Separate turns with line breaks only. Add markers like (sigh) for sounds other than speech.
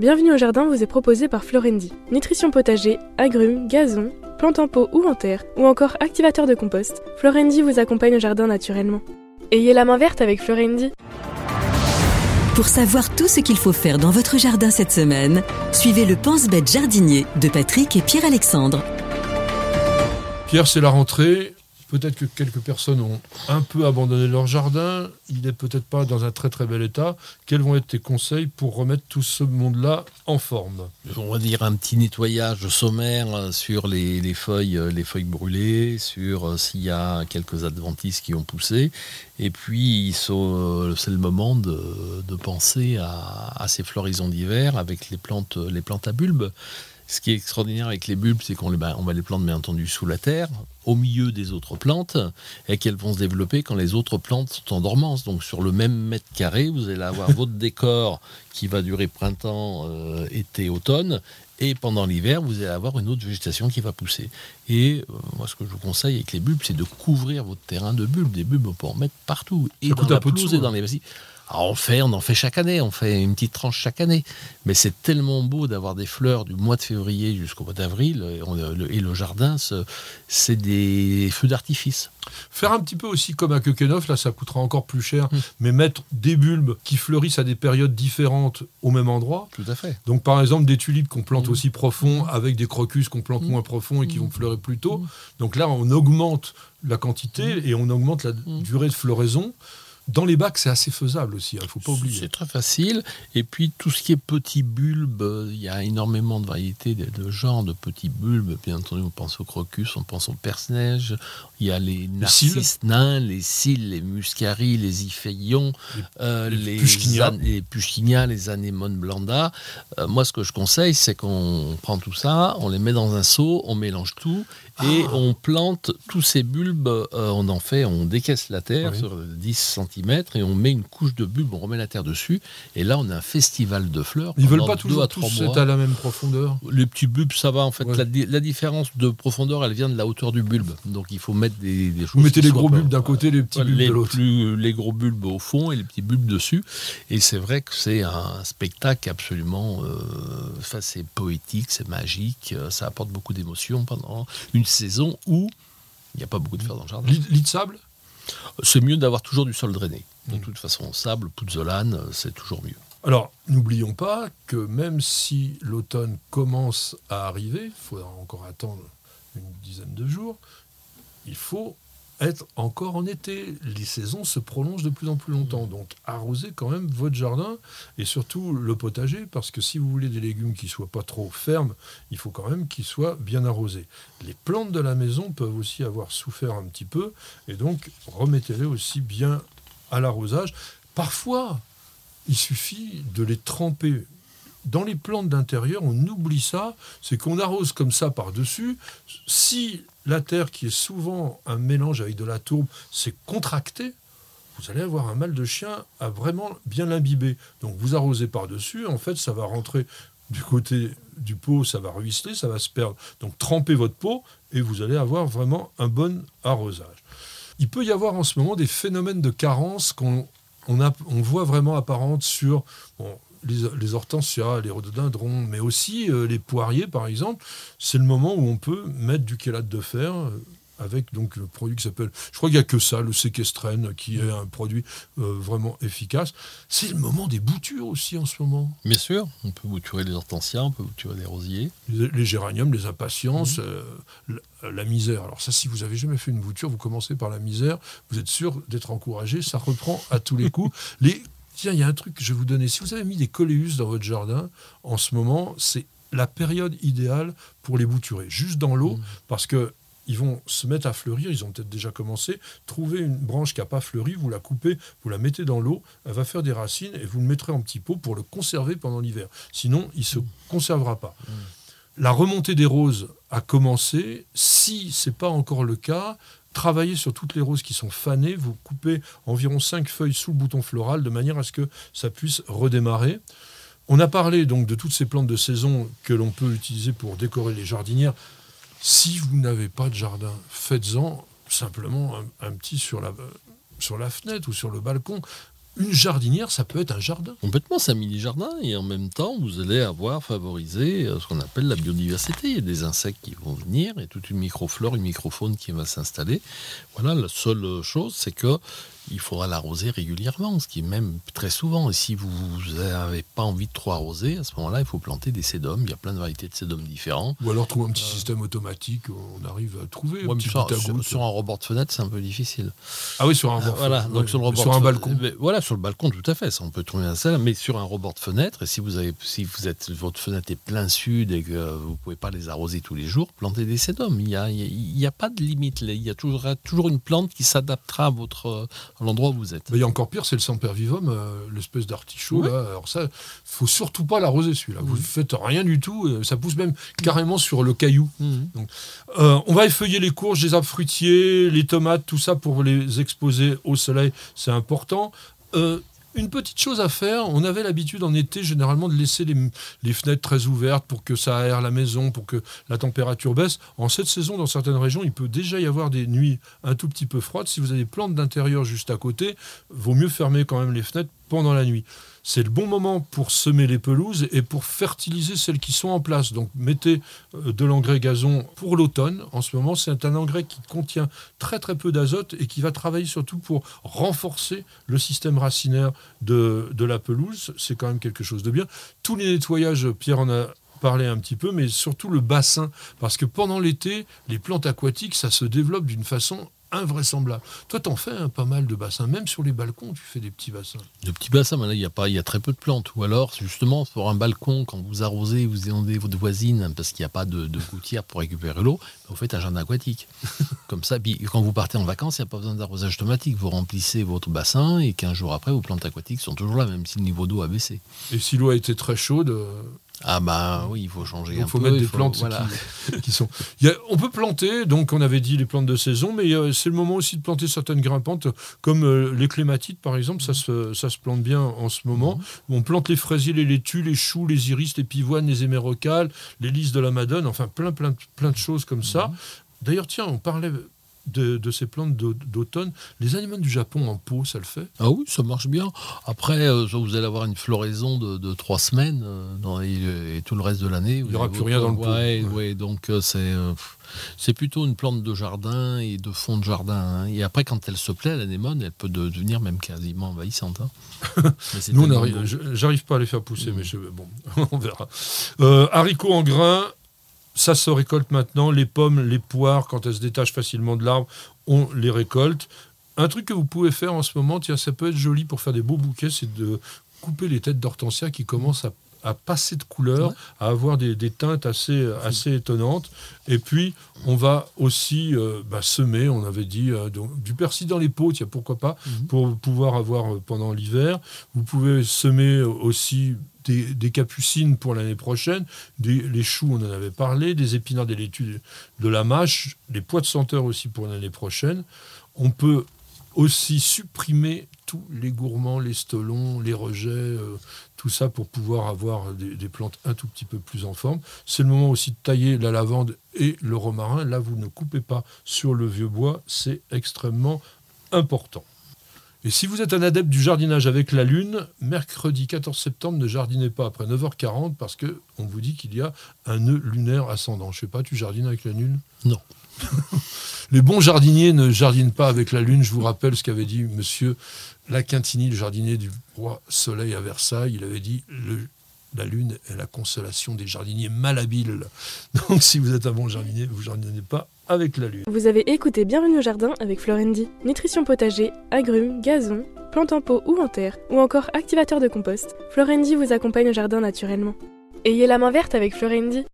Bienvenue au jardin vous est proposé par Florendi. Nutrition potager, agrumes, gazon, plantes en pot ou en terre, ou encore activateur de compost, Florendi vous accompagne au jardin naturellement. Ayez la main verte avec Florendi.
Pour savoir tout ce qu'il faut faire dans votre jardin cette semaine, suivez le Pense-Bête jardinier de Patrick et Pierre-Alexandre.
Pierre, c'est la rentrée. Peut-être que quelques personnes ont un peu abandonné leur jardin. Il n'est peut-être pas dans un très très bel état. Quels vont être tes conseils pour remettre tout ce monde-là en forme?
On va dire un petit nettoyage sommaire sur les, feuilles, les feuilles brûlées, sur euh, s'il y a quelques adventices qui ont poussé. Et puis, euh, c'est le moment de, penser à, ces floraisons d'hiver avec les plantes, les plantes à bulbes. Ce qui est extraordinaire avec les bulbes, c'est qu'on bah, va les planter bien entendu sous la terre, au milieu des autres plantes, et qu'elles vont se développer quand les autres plantes sont en dormance. Donc sur le même mètre carré, vous allez avoir votre (laughs) décor qui va durer printemps, euh, été, automne, et pendant l'hiver, vous allez avoir une autre végétation qui va pousser. Et euh, moi, ce que je vous conseille avec les bulbes, c'est de couvrir votre terrain de bulbes. Des bulbes, on peut en mettre partout, et dans la pelouse, et dans les vasijas. Alors on fait, on en fait chaque année, on fait une petite tranche chaque année. Mais c'est tellement beau d'avoir des fleurs du mois de février jusqu'au mois d'avril. Et, le jardin, c'est des feux d'artifice.
Faire un petit peu aussi comme à Quequenoff, là ça coûtera encore plus cher, mmh. mais mettre des bulbes qui fleurissent à des périodes différentes au même endroit.
Tout à fait.
Donc par exemple des tulipes qu'on plante mmh. aussi profond avec des crocus qu'on plante mmh. moins profond et qui vont fleurir plus tôt. Donc là on augmente la quantité et on augmente la durée de floraison. Dans les bacs, c'est assez faisable aussi, il hein, ne faut pas oublier.
C'est très facile. Et puis, tout ce qui est petits bulbes, il y a énormément de variétés, de, genres de petits bulbes. Bien entendu, on pense au crocus, on pense au perce-neige. Il y a les narcisses nains, les cils, les muscaries, les iphéions, les, euh, les, anémones blanda. Euh, moi, ce que je conseille, c'est qu'on prend tout ça, on les met dans un seau, on mélange tout et ah. on plante tous ces bulbes. Euh, on en fait, on décaisse la terre sur 10 cm et on met une couche de bulbe, on remet la terre dessus, et là on a un festival de fleurs.
Ils veulent pas toujours tous être à la même profondeur
Les petits bulbes, ça va en fait. La, différence de profondeur, elle vient de la hauteur du bulbe. Donc il faut mettre des, choses.
Vous mettez les gros bulbes d'un côté, les petits bulbes de l'autre.
Les gros bulbes au fond et les petits bulbes dessus. Et c'est vrai que c'est un spectacle absolument. Euh, c'est poétique, c'est magique, euh, ça apporte beaucoup d'émotions pendant une saison où il n'y a pas beaucoup de fleurs dans le jardin.
Lit de sable?
C'est mieux d'avoir toujours du sol drainé. De mm. toute façon, sable, pouzzolane, c'est toujours mieux.
Alors, n'oublions pas que même si l'automne commence à arriver, il faudra encore attendre une dizaine de jours, il faut être encore en été. Les saisons se prolongent de plus en plus longtemps. Mm. Donc arrosez quand même votre jardin et surtout le potager parce que si vous voulez des légumes qui soient pas trop fermes, il faut quand même qu'ils soient bien arrosés. Les plantes de la maison peuvent aussi avoir souffert un petit peu et donc remettez-les aussi bien à l'arrosage. Parfois, il suffit de les tremper dans les plantes d'intérieur, on oublie ça, c'est qu'on arrose comme ça par-dessus. Si la terre, qui est souvent un mélange avec de la tourbe, s'est contractée, vous allez avoir un mal de chien à vraiment bien l'imbiber. Donc vous arrosez par-dessus, en fait, ça va rentrer du côté du pot, ça va ruisseler, ça va se perdre. Donc trempez votre pot et vous allez avoir vraiment un bon arrosage. Il peut y avoir en ce moment des phénomènes de carence qu'on on, voit vraiment apparentes sur les, les hortensias, les rhododendrons, mais aussi euh, les poiriers, par exemple, c'est le moment où on peut mettre du chélate de fer euh, avec donc le produit qui s'appelle, je crois qu'il n'y a que ça, le séquestrène, qui est un produit euh, vraiment efficace. C'est le moment des boutures aussi en ce moment.
Bien sûr, on peut bouturer les hortensias, on peut bouturer les rosiers.
Les, géraniums, les impatiences, mmh. la, misère. Alors ça, si vous avez jamais fait une bouture, vous commencez par la misère, vous êtes sûr d'être encouragé, ça reprend à tous les coups. les (laughs) Tiens, il y a un truc que je vais vous donner. Si vous avez mis des coléus dans votre jardin, en ce moment, c'est la période idéale pour les bouturer. Juste dans l'eau, mmh. parce que ils vont se mettre à fleurir, ils ont peut-être déjà commencé. Trouvez une branche qui n'a pas fleuri, vous la coupez, vous la mettez dans l'eau, elle va faire des racines et vous le mettrez en petit pot pour le conserver pendant l'hiver. Sinon, il ne se mmh. conservera pas. Mmh. La remontée des roses a commencé. Si ce n'est pas encore le cas, travaillez sur toutes les roses qui sont fanées, vous coupez environ 5 feuilles sous le bouton floral de manière à ce que ça puisse redémarrer. On a parlé donc de toutes ces plantes de saison que l'on peut utiliser pour décorer les jardinières. Si vous n'avez pas de jardin, faites-en simplement un, petit sur la, sur la fenêtre ou sur le balcon. Une jardinière, ça peut être un jardin.
Complètement, c'est un mini-jardin et en même temps, vous allez avoir favorisé euh, ce qu'on appelle la biodiversité. Il y a des insectes qui vont venir et toute une microflore, une microfaune qui va s'installer. Voilà, la seule chose, c'est que il faudra l'arroser régulièrement, ce qui est même très souvent. Et si vous n'avez pas envie de trop arroser, à ce moment-là, il faut planter des sédums. Il y a plein de variétés de sédums différents.
Ou alors trouver un petit système automatique, on arrive à trouver. un petit
sur, sur, un rebord de fenêtre, c'est un peu difficile.
Ah oui, sur un rebord.
Voilà,
ouais.
donc sur le rebord
Sur
de
un
fe-
balcon.
mais Voilà, sur le balcon, tout à fait. Ça, on peut trouver un seul, mais sur un rebord de fenêtre. Et si vous avez, si vous êtes, votre fenêtre est plein sud et que vous pouvez pas les arroser tous les jours, plantez des sédums. Il y a, il y a- il y a pas de limite. Il y a toujours, toujours une plante qui s'adaptera à votre, euh, l'endroit où vous êtes.
Mais il y a encore pire, c'est le sempervivum, euh, l'espèce d'artichaut.
Ouais.
Là. Alors ça, faut surtout pas l'arroser celui-là. Vous
Mhm.
faites rien du tout. euh, Ça pousse même carrément sur le caillou.
Mhm.
Euh, on va effeuiller les courges, les arbres fruitiers, les tomates, tout ça pour les exposer au soleil, c'est important. Une petite chose à faire, on avait l'habitude en été généralement de laisser les, les fenêtres très ouvertes pour que ça aère la maison, pour que la température baisse. En cette saison, dans certaines régions, il peut déjà y avoir des nuits un tout petit peu froides. Si vous avez des plantes d'intérieur juste à côté, vaut mieux fermer quand même les fenêtres pendant la nuit. C'est le bon moment pour semer les pelouses et pour fertiliser celles qui sont en place. Donc mettez euh, de l'engrais gazon pour l'automne. En ce moment, c'est un engrais qui contient très très peu d'azote et qui va travailler surtout pour renforcer le système racinaire de, de la pelouse. C'est quand même quelque chose de bien. Tous les nettoyages, Pierre en a parlé un petit peu, mais surtout le bassin. Parce que pendant l'été, les plantes aquatiques, ça se développe d'une façon invraisemblable. Toi, t'en fais hein, pas mal de bassins. Même sur les balcons, tu fais des petits bassins.
De petits bassins, mais là, il y a pas, il y a très peu de plantes. Ou alors, justement, sur un balcon, quand vous arrosez, vous inondez votre voisine parce qu'il n'y a pas de, de gouttière pour récupérer l'eau, vous faites un jardin aquatique. (laughs) Comme ça, puis quand vous partez en vacances, il n'y a pas besoin d'arrosage automatique. Vous remplissez votre bassin et 15 jours après, vos plantes aquatiques sont toujours là, même si le niveau d'eau a baissé.
Et si l'eau a été très chaude, euh,
Ah bah oui, il faut changer
il
un
faut
peu.
mettre
il
des
faut-
plantes
voilà.
qui, qui sont. Il y a- on peut planter, donc on avait dit les plantes de saison, mais euh, c'est le moment aussi de planter certaines grimpantes, comme euh, les clématites par exemple, ça se, ça se plante bien en ce moment. On plante les fraisiers, les laitues, les choux, les iris, les pivoines, les hémérocales, les lys de la madone, enfin plein, plein, plein de choses comme ça. D'ailleurs, tiens, on parlait de, de ces plantes d'au- d'automne. Les anémones du Japon en pot, ça le fait?
Ah oui, ça marche bien. Après, euh, vous allez avoir une floraison de, de trois semaines euh, dans- et, et tout le reste de l'année.
Il
vous
y aura plus rien dans le pot.
Ouais,
Ouais.
ouais, donc euh, c'est c'est plutôt une plante de jardin et de fond de jardin. hein. Et après, quand elle se plaît, l'anémone, elle peut de- devenir même quasiment envahissante. hein. (laughs)
Nous, j'arrive pas à les faire pousser,
Mm.
mais je, bon, (laughs) on verra. Haricots en grains, ça se récolte maintenant. Les pommes, les poires, quand elles se détachent facilement de l'arbre, on les récolte. Un truc que vous pouvez faire en ce moment, tiens, ça peut être joli pour faire des beaux bouquets, c'est de couper les têtes d'hortensia qui commencent à, à passer de couleur,
Ouais.
à avoir des, des teintes assez, assez étonnantes. Et puis, on va aussi euh, bah, semer, on avait dit, euh, donc, du persil dans les pots, tiens, pourquoi pas,
Mhm.
pour pouvoir avoir euh, pendant l'hiver. Vous pouvez semer aussi des, des capucines pour l'année prochaine, des, les choux, on en avait parlé, des épinards, des laitues, de la mâche, des pois de senteur aussi pour l'année prochaine. On peut aussi supprimer les gourmands, les stolons, les rejets, euh, tout ça pour pouvoir avoir des, plantes un tout petit peu plus en forme. C'est le moment aussi de tailler la lavande et le romarin. Là, vous ne coupez pas sur le vieux bois, c'est extrêmement important. Et si vous êtes un adepte du jardinage avec la lune, mercredi 14 septembre, ne jardinez pas après 9h40 parce que on vous dit qu'il y a un nœud lunaire ascendant. Je sais pas, tu jardines avec la lune?
Non. (laughs)
Les bons jardiniers ne jardinent pas avec la lune. Je vous rappelle ce qu'avait dit monsieur Laquintini, le jardinier du roi Soleil à Versailles. Il avait dit la lune est la consolation des jardiniers malhabiles. (laughs) Donc si vous êtes un bon jardinier, vous jardinez pas avec la lune.
Vous avez écouté Bienvenue au jardin avec Florendi. Nutrition potager, agrumes, gazon, plantes en pot ou en terre, ou encore activateur de compost, Florendi vous accompagne au jardin naturellement. Ayez la main verte avec Florendi.